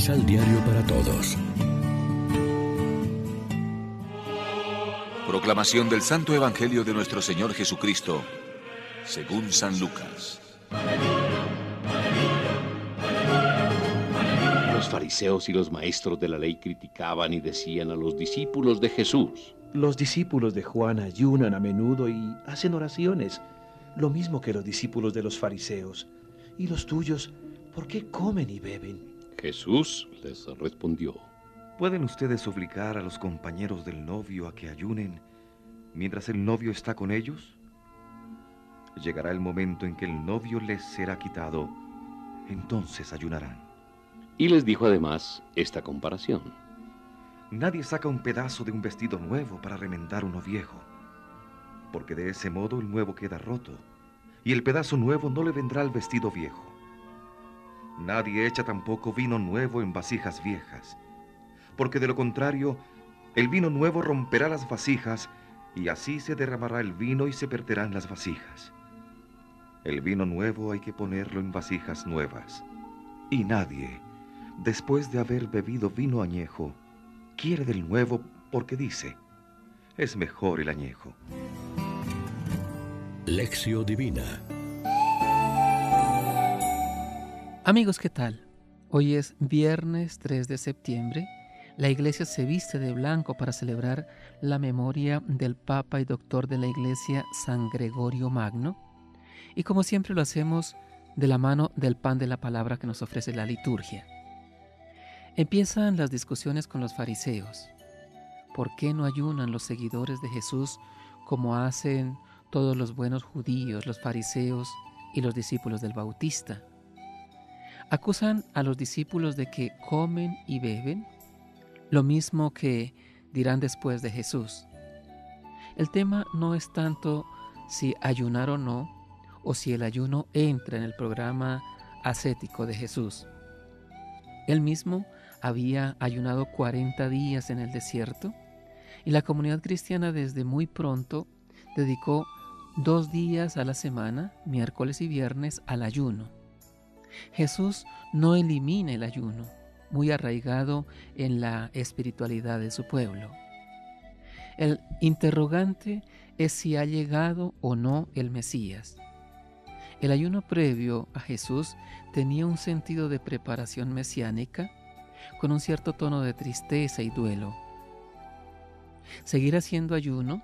Misal Diario para Todos. Proclamación del Santo Evangelio de nuestro Señor Jesucristo, según San Lucas. Los fariseos y los maestros de la ley criticaban y decían a los discípulos de Jesús. Los discípulos de Juan ayunan a menudo y hacen oraciones, lo mismo que los discípulos de los fariseos. ¿Y los tuyos, por qué comen y beben? Jesús les respondió. ¿Pueden ustedes obligar a los compañeros del novio a que ayunen mientras el novio está con ellos? Llegará el momento en que el novio les será quitado, entonces ayunarán. Y les dijo además esta comparación. Nadie saca un pedazo de un vestido nuevo para remendar uno viejo, porque de ese modo el nuevo queda roto, y el pedazo nuevo no le vendrá al vestido viejo. Nadie echa tampoco vino nuevo en vasijas viejas, porque de lo contrario, el vino nuevo romperá las vasijas y así se derramará el vino y se perderán las vasijas. El vino nuevo hay que ponerlo en vasijas nuevas. Y nadie, después de haber bebido vino añejo, quiere del nuevo porque dice, es mejor el añejo. Lección Divina Amigos, ¿qué tal? Hoy es viernes 3 de septiembre. La iglesia se viste de blanco para celebrar la memoria del Papa y doctor de la iglesia San Gregorio Magno. Y como siempre lo hacemos de la mano del pan de la palabra que nos ofrece la liturgia. Empiezan las discusiones con los fariseos. ¿Por qué no ayunan los seguidores de Jesús como hacen todos los buenos judíos, los fariseos y los discípulos del Bautista? Acusan a los discípulos de que comen y beben, lo mismo que dirán después de Jesús. El tema no es tanto si ayunar o no, o si el ayuno entra en el programa ascético de Jesús. Él mismo había ayunado 40 días en el desierto y la comunidad cristiana desde muy pronto dedicó dos días a la semana, miércoles y viernes, al ayuno. Jesús no elimina el ayuno, muy arraigado en la espiritualidad de su pueblo. El interrogante es si ha llegado o no el Mesías. El ayuno previo a Jesús tenía un sentido de preparación mesiánica con un cierto tono de tristeza y duelo. Seguir haciendo ayuno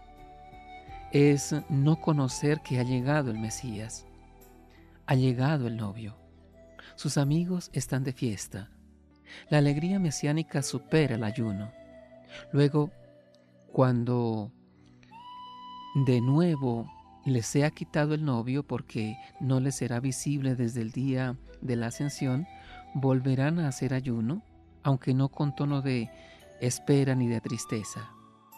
es no conocer que ha llegado el Mesías, ha llegado el novio. Sus amigos están de fiesta. La alegría mesiánica supera el ayuno. Luego, cuando de nuevo les sea quitado el novio porque no les será visible desde el día de la ascensión, volverán a hacer ayuno, aunque no con tono de espera ni de tristeza.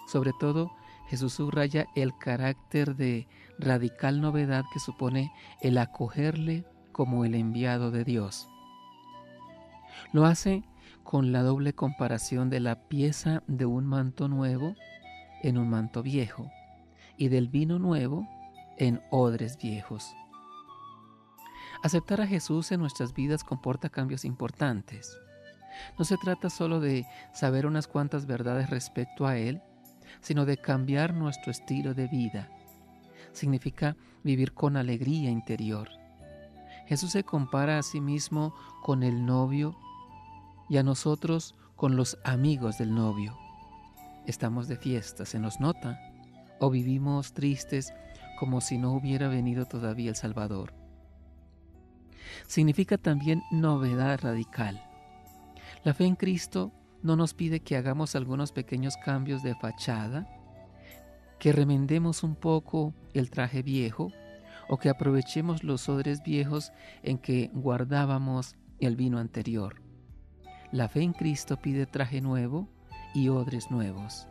Sobre todo, Jesús subraya el carácter de radical novedad que supone el acogerle como el enviado de Dios. Lo hace con la doble comparación de la pieza de un manto nuevo en un manto viejo y del vino nuevo en odres viejos. Aceptar a Jesús en nuestras vidas comporta cambios importantes. No se trata solo de saber unas cuantas verdades respecto a Él, sino de cambiar nuestro estilo de vida. Significa vivir con alegría interior, Jesús se compara a sí mismo con el novio y a nosotros con los amigos del novio. Estamos de fiesta, se nos nota, o vivimos tristes como si no hubiera venido todavía el Salvador. Significa también novedad radical. La fe en Cristo no nos pide que hagamos algunos pequeños cambios de fachada, que remendemos un poco el traje viejo o que aprovechemos los odres viejos en que guardábamos el vino anterior. La fe en Cristo pide traje nuevo y odres nuevos.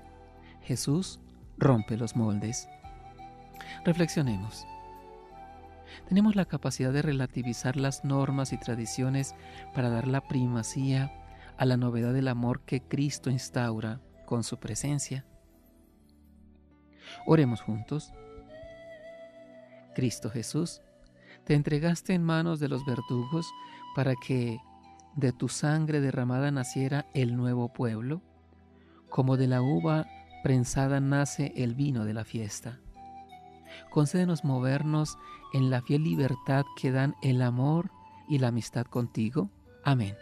Jesús rompe los moldes. Reflexionemos. Tenemos la capacidad de relativizar las normas y tradiciones para dar la primacía a la novedad del amor que Cristo instaura con su presencia. Oremos juntos. Cristo Jesús, te entregaste en manos de los verdugos para que de tu sangre derramada naciera el nuevo pueblo, como de la uva prensada nace el vino de la fiesta. Concédenos movernos en la fiel libertad que dan el amor y la amistad contigo. Amén.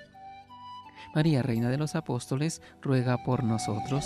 María, Reina de los Apóstoles, ruega por nosotros.